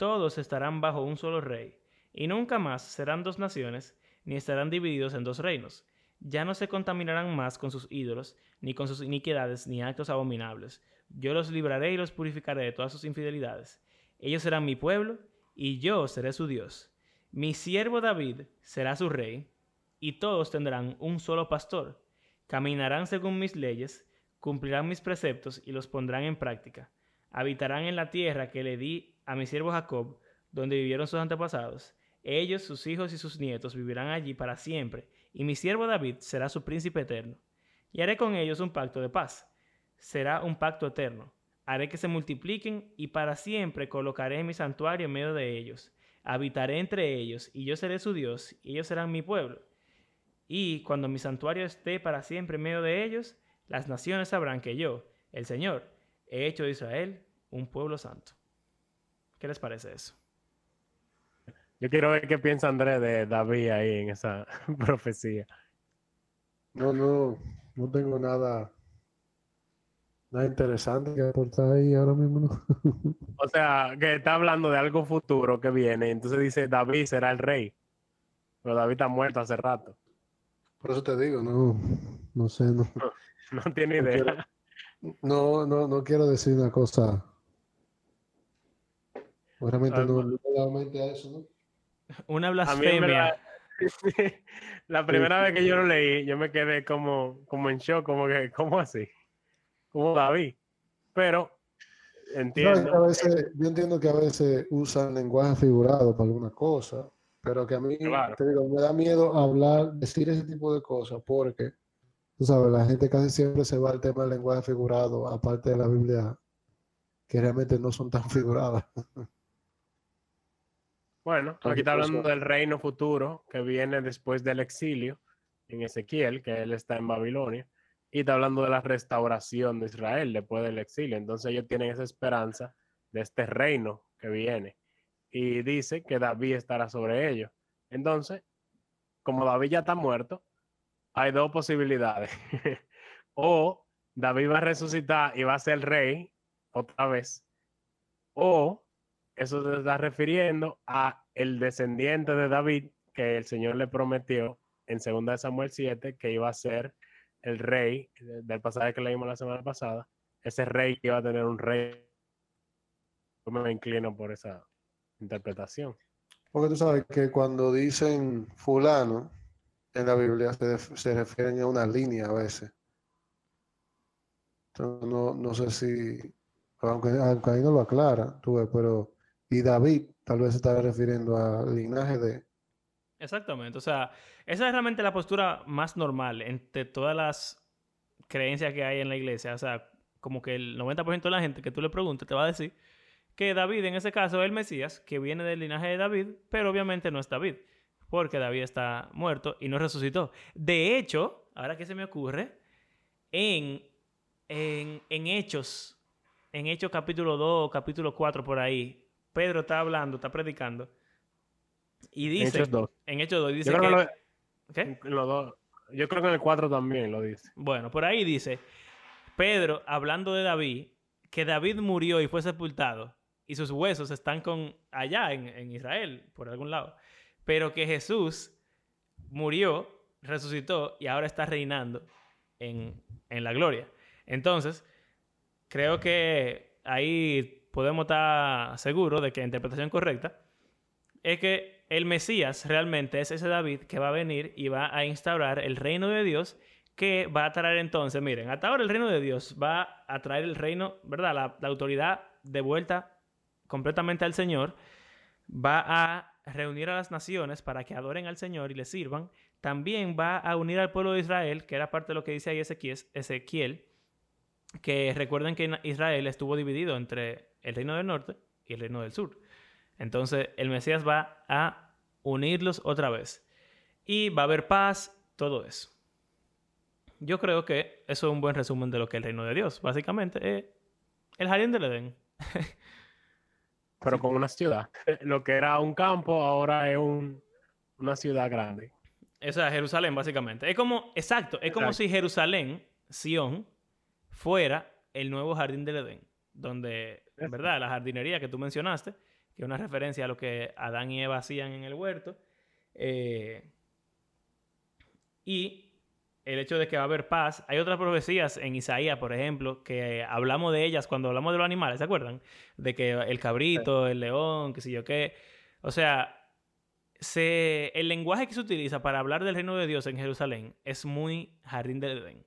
Todos estarán bajo un solo rey, y nunca más serán dos naciones, ni estarán divididos en dos reinos. Ya no se contaminarán más con sus ídolos, ni con sus iniquidades, ni actos abominables. Yo los libraré y los purificaré de todas sus infidelidades. Ellos serán mi pueblo, y yo seré su Dios. Mi siervo David será su rey, y todos tendrán un solo pastor. Caminarán según mis leyes, cumplirán mis preceptos y los pondrán en práctica. Habitarán en la tierra que le di a mi siervo Jacob, donde vivieron sus antepasados. Ellos, sus hijos y sus nietos vivirán allí para siempre, y mi siervo David será su príncipe eterno. Y haré con ellos un pacto de paz. Será un pacto eterno. Haré que se multipliquen y para siempre colocaré mi santuario en medio de ellos. Habitaré entre ellos y yo seré su Dios y ellos serán mi pueblo. Y cuando mi santuario esté para siempre en medio de ellos, las naciones sabrán que yo, el Señor, he hecho de Israel un pueblo santo. ¿Qué les parece eso? Yo quiero ver qué piensa Andrés de David ahí en esa [LAUGHS] profecía. No, no, no tengo nada, nada interesante que aportar ahí ahora mismo. ¿no? [LAUGHS] O sea, que está hablando de algo futuro que viene. y Entonces dice, David será el rey. Pero David está muerto hace rato. Por eso te digo, no, no sé, no, [LAUGHS] No tiene No idea. quiero- no, no, no quiero decir una cosa. Pues Realmente no, no a eso, ¿no? [LAUGHS] Una blasfemia. verdad, [LAUGHS] la primera vez que yo lo leí, yo me quedé como, como en shock, como que, [LAUGHS] ¿cómo así? Como David. Pero No, es que a entiendo. veces, yo entiendo que a veces usan lenguaje figurado para alguna cosa, pero que a mí, Claro. te digo, me da miedo hablar, decir ese tipo de cosas, porque, tú sabes, la gente casi siempre se va al tema del lenguaje figurado, aparte de la Biblia, que realmente no son tan figuradas. Bueno, aquí está hablando del reino futuro que viene después del exilio en Ezequiel, que él está en Babilonia, y está hablando de la restauración de Israel después del exilio. Entonces ellos tienen esa esperanza de este reino que viene. Y dice que David estará sobre ellos. Entonces, como David ya está muerto, hay dos posibilidades. [LAUGHS] o David va a resucitar y va a ser rey otra vez. O eso se está refiriendo a el descendiente de David que el Señor le prometió en 2 de Samuel 7 que iba a ser el rey de- del pasaje que leímos la semana pasada, ese rey que iba a tener un rey. Yo me inclino por esa interpretación. Porque tú sabes que cuando dicen fulano en la Biblia se, se refieren a una línea a veces. Entonces, no, no sé si, aunque, aunque ahí no lo aclara, tú pero, y David tal vez se estará refiriendo al linaje de, Exactamente. O sea, esa es realmente la postura más normal entre todas las creencias que hay en la iglesia. O sea, como que el 90% de la gente que tú le preguntes te va a decir que David, en ese caso, es el Mesías, que viene del linaje de David, pero obviamente no es David, porque David está muerto y no resucitó. De hecho, ahora que se me ocurre, en, en, en Hechos, en Hechos capítulo 2, capítulo 4, por ahí, Pedro está hablando, está predicando. Y dice, Hechos 2. en Hechos 2 dice Yo creo que lo- ¿Qué? en los dos- yo creo que en el 4 también lo dice. Bueno, por ahí dice, Pedro, hablando de David, que David murió y fue sepultado, y sus huesos están con allá en, en Israel, por algún lado, pero que Jesús murió, resucitó y ahora está reinando en, en la gloria. Entonces, creo que ahí podemos estar seguros de que interpretación correcta es que el Mesías realmente es ese David que va a venir y va a instaurar el reino de Dios que va a traer entonces, miren, hasta ahora el reino de Dios va a traer el reino, ¿verdad? La, la autoridad de vuelta completamente al Señor, va a reunir a las naciones para que adoren al Señor y le sirvan, también va a unir al pueblo de Israel, que era parte de lo que dice ahí Ezequiel que recuerden que Israel estuvo dividido entre el reino del norte y el reino del sur. Entonces el Mesías va a unirlos otra vez. Y va a haber paz, todo eso. Yo creo que eso es un buen resumen de lo que es el reino de Dios. Básicamente es el jardín del Edén. [LAUGHS] Pero con una ciudad. Lo que era un campo ahora es un- una ciudad grande. O sea, Jerusalén, básicamente. Es como, exacto, es como Exacto. si Jerusalén, Sión, fuera el nuevo jardín del Edén. Donde, Eso. ¿Verdad? La jardinería que tú mencionaste, que es una referencia a lo que Adán y Eva hacían en el huerto. eh, y el hecho de que va a haber paz. Hay otras profecías en Isaías, por ejemplo, que hablamos de ellas cuando hablamos de los animales, ¿se acuerdan? De que el cabrito, el león, qué sé yo qué. O sea, se, el lenguaje que se utiliza para hablar del reino de Dios en Jerusalén es muy jardín del Edén.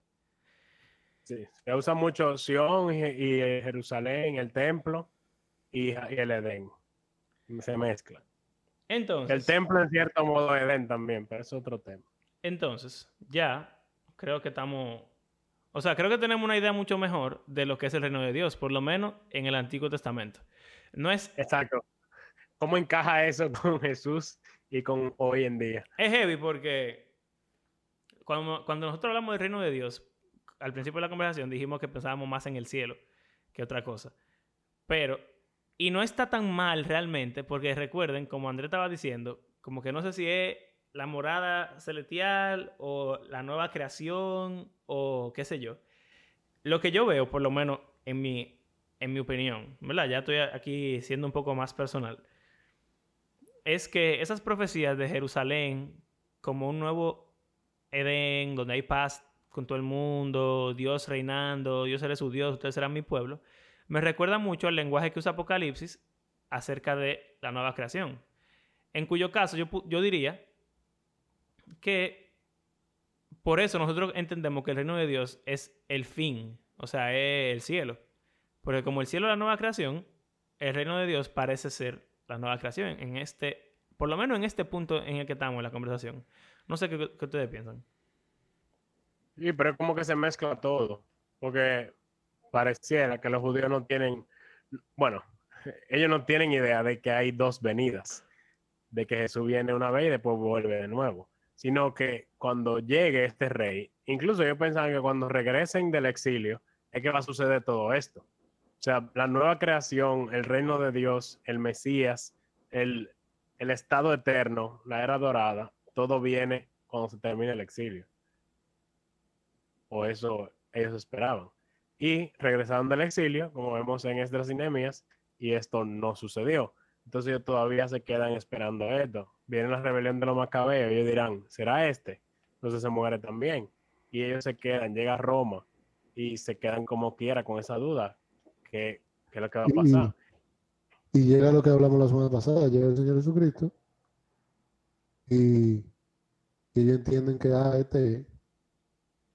Sí. Se usa mucho Sion y, y, eh, Jerusalén, el templo y, y el Edén. Se mezcla. Entonces, El templo en cierto modo Edén también, pero es otro tema. entonces, ya creo que estamos... O sea, creo que tenemos una idea mucho mejor de lo que es el reino de Dios, por lo menos en el Antiguo Testamento. No es... Exacto. ¿Cómo encaja eso con Jesús y con hoy en día? Es heavy porque cuando, cuando nosotros hablamos del reino de Dios, al principio de la conversación dijimos que pensábamos más en el cielo que otra cosa. Pero, y no está tan mal realmente, porque recuerden, como Andrés estaba diciendo, como que no sé si es la morada celestial o la nueva creación o qué sé yo. Lo que yo veo, por lo menos en mi, en mi opinión, ¿verdad? Ya estoy aquí siendo un poco más personal es que esas profecías de Jerusalén como un nuevo Edén, donde hay paz con todo el mundo, Dios reinando, yo seré su Dios, ustedes serán mi pueblo, me recuerda mucho al lenguaje que usa Apocalipsis acerca de la nueva creación. En cuyo caso yo, yo diría que por eso nosotros entendemos que el reino de Dios es el fin, o sea, es el cielo. Porque como el cielo es la nueva creación, el reino de Dios parece ser la nueva creación en este, por lo menos en este punto en el que estamos en la conversación. No sé qué, qué ustedes piensan. Sí, pero es como que se mezcla todo. Porque pareciera que los judíos no tienen, bueno, ellos no tienen idea de que hay dos venidas, de que Jesús viene una vez y después vuelve de nuevo, sino que cuando llegue este rey, incluso ellos pensaban que cuando regresen del exilio es que va a suceder todo esto. O sea, la nueva creación, el reino de Dios, el Mesías, el, el estado eterno, la era dorada, todo viene cuando se termine el exilio. O eso ellos esperaban. Y regresaron del exilio, como vemos en Esdras y Nehemías, y esto no sucedió. Entonces ellos todavía se quedan esperando esto. Viene la rebelión de los macabeos, ellos dirán, ¿será este? Entonces se muere también. Y ellos se quedan, llega a Roma y se quedan como quiera con esa duda. ¿Qué, qué es lo que va a Y- pasar? Y llega lo que hablamos la semana pasada, llega el Señor Jesucristo y, y ellos entienden que ah, este,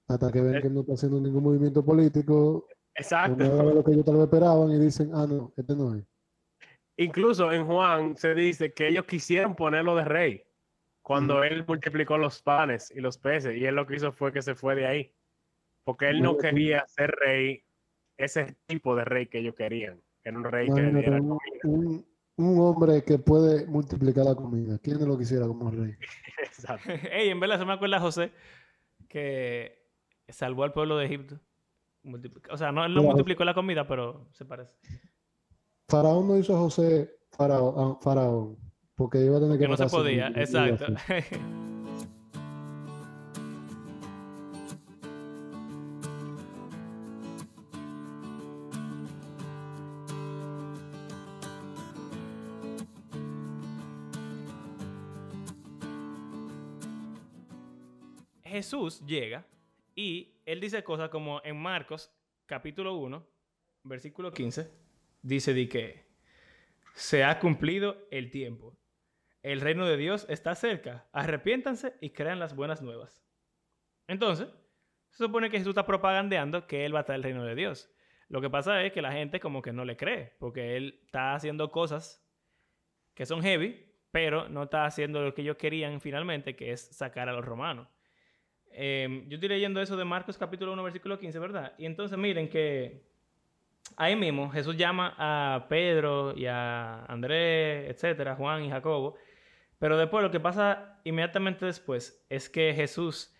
hasta que ven Eh. que no está haciendo ningún movimiento político, Exacto. Lo que ellos tal vez esperaban y dicen, ah, no, este no es. Incluso en Juan se dice que ellos quisieron ponerlo de rey cuando él multiplicó los panes y los peces y él lo que hizo fue que se fue de ahí. Porque él no quería ser rey, ese tipo de rey que ellos querían. que Era un rey que Imagínate, diera un, comida. un- un hombre que puede multiplicar la comida. ¿Quién no lo quisiera como rey? [LAUGHS] Exacto. [LAUGHS] Ey, en verdad se me acuerda José que salvó al pueblo de Egipto. O sea, no, él no multiplicó la comida, pero se parece. Faraón no hizo a José faraón, faraón, porque iba a tener que Que no se podía, y exacto. [LAUGHS] Jesús llega y él dice cosas como en Marcos capítulo 1, versículo 15, dice de que se ha cumplido el tiempo. El reino de Dios está cerca. Arrepiéntanse y crean las buenas nuevas. Entonces, se supone que Jesús está propagandeando que él va a traer el reino de Dios. Lo que pasa es que la gente como que no le cree, porque él está haciendo cosas que son heavy, pero no está haciendo lo que ellos querían finalmente, que es sacar a los romanos. Eh, yo estoy leyendo eso de Marcos capítulo 1, versículo 15, ¿verdad? Y entonces miren que ahí mismo Jesús llama a Pedro y a Andrés, etcétera, Juan y Jacobo. Pero después lo que pasa inmediatamente después es que Jesús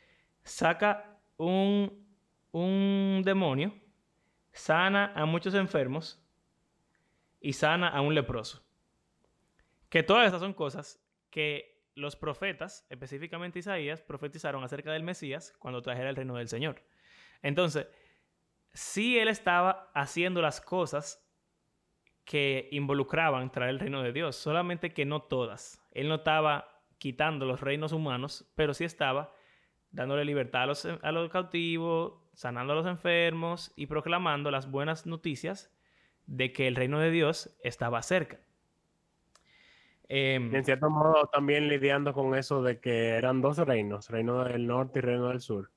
saca un, un demonio, sana a muchos enfermos y sana a un leproso. Que todas estas son cosas que los profetas, específicamente Isaías, profetizaron acerca del Mesías cuando trajera el reino del Señor. Entonces, sí él estaba haciendo las cosas que involucraban traer el reino de Dios, solamente que no todas. Él no estaba quitando los reinos humanos, pero sí estaba dándole libertad a los cautivos, sanando a los enfermos y proclamando las buenas noticias de que el reino de Dios estaba cerca. Y en cierto modo también lidiando con eso de que eran dos reinos, reino del norte y reino del sur.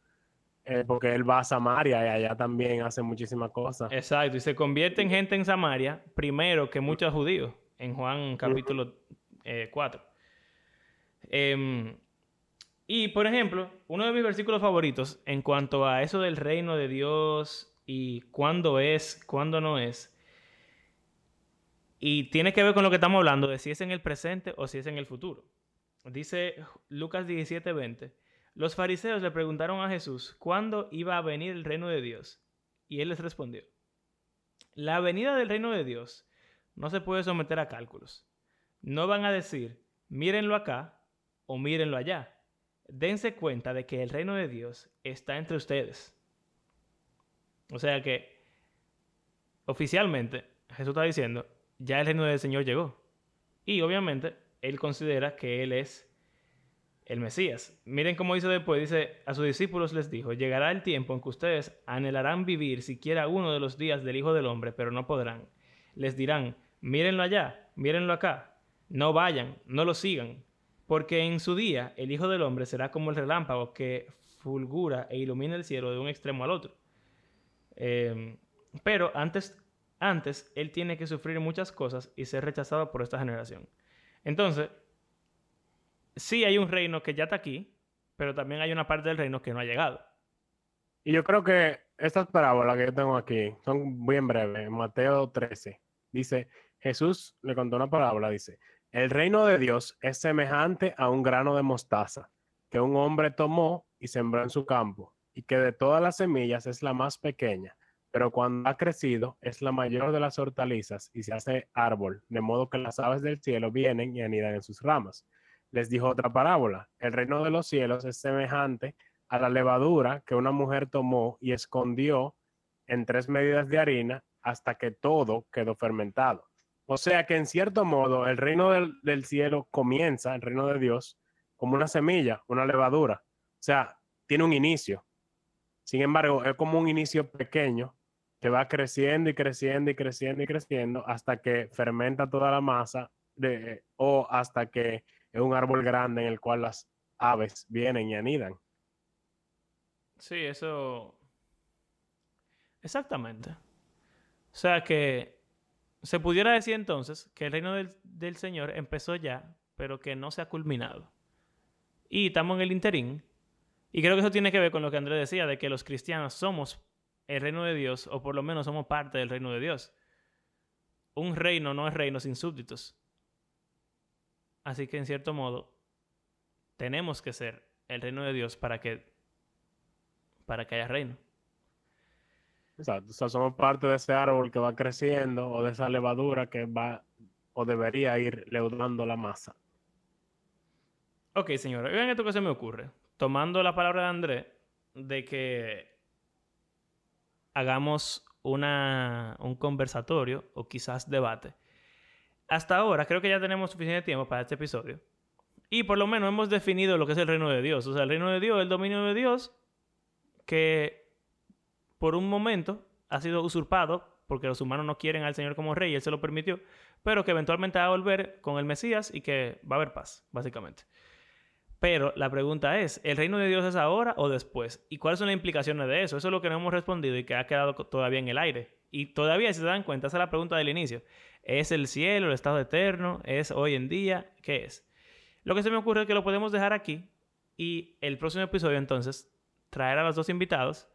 Eh, porque él va a Samaria y allá también hace muchísimas cosas. Exacto, y se convierte en gente en Samaria primero que muchos judíos, en Juan capítulo eh, 4. Em, y por ejemplo, uno de mis versículos favoritos en cuanto a eso del reino de Dios y cuándo es, cuándo no es, y tiene que ver con lo que estamos hablando de si es en el presente o si es en el futuro. Dice Lucas 17:20. Los fariseos le preguntaron a Jesús cuándo iba a venir el reino de Dios. Y él les respondió, la venida del reino de Dios no se puede someter a cálculos. No van a decir, mírenlo acá o mírenlo allá. Dense cuenta de que el reino de Dios está entre ustedes. O sea que, oficialmente, Jesús está diciendo, ya el reino del Señor llegó. Y obviamente, él considera que él es el Mesías. Miren cómo dice después, dice, a sus discípulos les dijo, llegará el tiempo en que ustedes anhelarán vivir siquiera uno de los días del Hijo del Hombre, pero no podrán. Les dirán, mírenlo allá, mírenlo acá, no vayan, no lo sigan, porque en su día el Hijo del Hombre será como el relámpago que fulgura e ilumina el cielo de un extremo al otro. Eh, pero antes, antes, él tiene que sufrir muchas cosas y ser rechazado por esta generación. Entonces, sí hay un reino que ya está aquí, pero también hay una parte del reino que no ha llegado. Y yo creo que estas parábolas que yo tengo aquí son bien breves. Mateo 13 dice, Jesús le contó una parábola, dice, el reino de Dios es semejante a un grano de mostaza que un hombre tomó y sembró en su campo, y que de todas las semillas es la más pequeña, pero cuando ha crecido es la mayor de las hortalizas y se hace árbol, de modo que las aves del cielo vienen y anidan en sus ramas. Les dijo otra parábola, el reino de los cielos es semejante a la levadura que una mujer tomó y escondió en tres medidas de harina hasta que todo quedó fermentado. O sea que en cierto modo el reino del, cielo comienza, el reino de Dios, como una semilla, una levadura. O sea, tiene un inicio. Sin embargo, es como un inicio pequeño que va creciendo y creciendo y creciendo y creciendo hasta que fermenta toda la masa de, o hasta que es un árbol grande en el cual las aves vienen y anidan. Sí, eso. Exactamente. O sea que se pudiera decir entonces que el reino del, del Señor empezó ya, pero que no se ha culminado. Y estamos en el interín. Y creo que eso tiene que ver con lo que Andrés decía, de que los cristianos somos el reino de Dios, o por lo menos somos parte del reino de Dios. Un reino no es reino sin súbditos. Así que en cierto modo, tenemos que ser el reino de Dios para que, para que haya reino. Exacto. O sea, somos parte de ese árbol que va creciendo o de esa levadura que va o debería ir leudando la masa. Ok, señora, vean esto que se me ocurre. Tomando la palabra de Andrés, de que hagamos una, un conversatorio o quizás debate. Hasta ahora creo que ya tenemos suficiente tiempo para este episodio. Y por lo menos hemos definido lo que es el reino de Dios. O sea, el reino de Dios, el dominio de Dios, que por un momento ha sido usurpado porque los humanos no quieren al Señor como rey y Él se lo permitió, pero que eventualmente va a volver con el Mesías y que va a haber paz, básicamente. Pero la pregunta es, ¿el reino de Dios es ahora o después? ¿Y cuáles son las implicaciones de eso? Eso es lo que no hemos respondido y que ha quedado todavía en el aire. Y todavía, si se dan cuenta, esa es la pregunta del inicio. ¿Es el cielo, el estado eterno? ¿Es hoy en día? ¿Qué es? Lo que se me ocurre es que lo podemos dejar aquí y el próximo episodio entonces traer a los dos invitados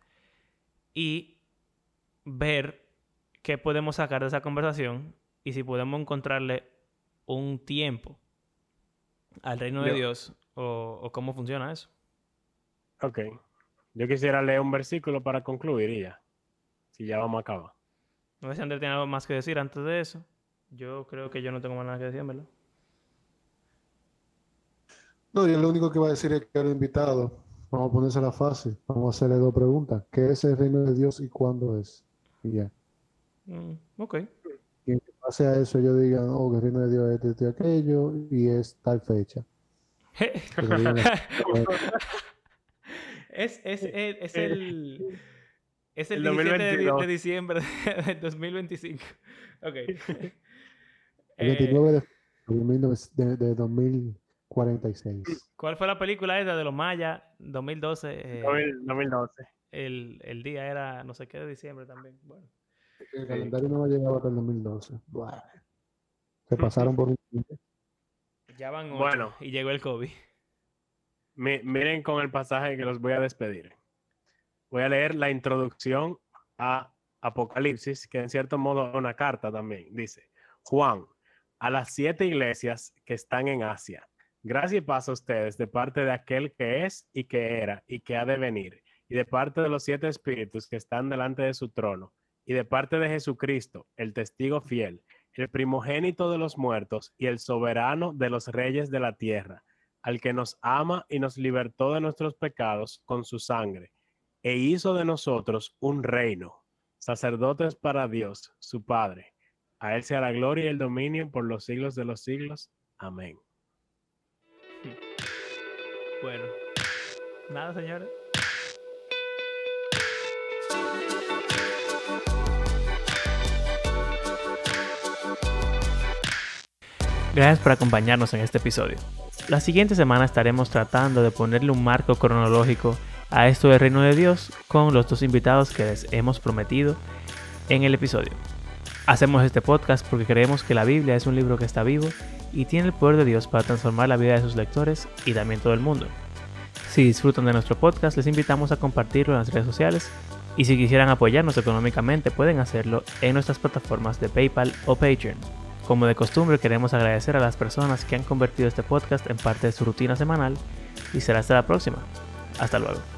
y ver qué podemos sacar de esa conversación y si podemos encontrarle un tiempo al reino de Dios o, o cómo funciona eso. Ok. Yo quisiera leer un versículo para concluir y ya. Si ya vamos a acabar. No sé si Andrés tiene algo más que decir antes de eso. Yo creo que yo no tengo más nada que decir, ¿verdad? No, yo lo único que voy a decir es que a los invitados, vamos a ponérsela fácil, vamos a hacerle dos preguntas. ¿Qué es el reino de Dios y cuándo es? Y ya. Mm, ok. Y en base a eso ellos digan, oh, que el reino de Dios es este y aquello y es tal fecha. [LAUGHS] Es, es, el, es el... Es el, El 17 de, di- 2022. de diciembre [LAUGHS] del 2025. Ok. [LAUGHS] El Eh, 29 de, de, de 2046. ¿Cuál fue la película esa de los mayas? 2012. eh, 2000 2012. el, el día era no sé qué de diciembre también. Bueno. El calendario no va a llegar hasta el 2012. Buah. Se pasaron por un... Ya van ocho Bueno. y llegó el COVID. Mi- miren con el pasaje que los voy a despedir. Voy a leer la introducción a Apocalipsis, que en cierto modo es una carta también. Dice, Juan, a las siete iglesias que están en Asia, gracia y paz a ustedes de parte de aquel que es y que era y que ha de venir, y de parte de los siete espíritus que están delante de su trono, y de parte de Jesucristo, el testigo fiel, el primogénito de los muertos y el soberano de los reyes de la tierra al que nos ama y nos libertó de nuestros pecados con su sangre, e hizo de nosotros un reino, sacerdotes para Dios, su Padre. A Él sea la gloria y el dominio por los siglos de los siglos. Amén. Bueno. Nada, señores. Gracias por acompañarnos en este episodio. La siguiente semana estaremos tratando de ponerle un marco cronológico a esto del reino de Dios con los dos invitados que les hemos prometido en el episodio. Hacemos este podcast porque creemos que la Biblia es un libro que está vivo y tiene el poder de Dios para transformar la vida de sus lectores y también todo el mundo. Si disfrutan de nuestro podcast, les invitamos a compartirlo en las redes sociales y si quisieran apoyarnos económicamente pueden hacerlo en nuestras plataformas de PayPal o Patreon. Como de costumbre queremos agradecer a las personas que han convertido este podcast en parte de su rutina semanal y será hasta la próxima. Hasta luego.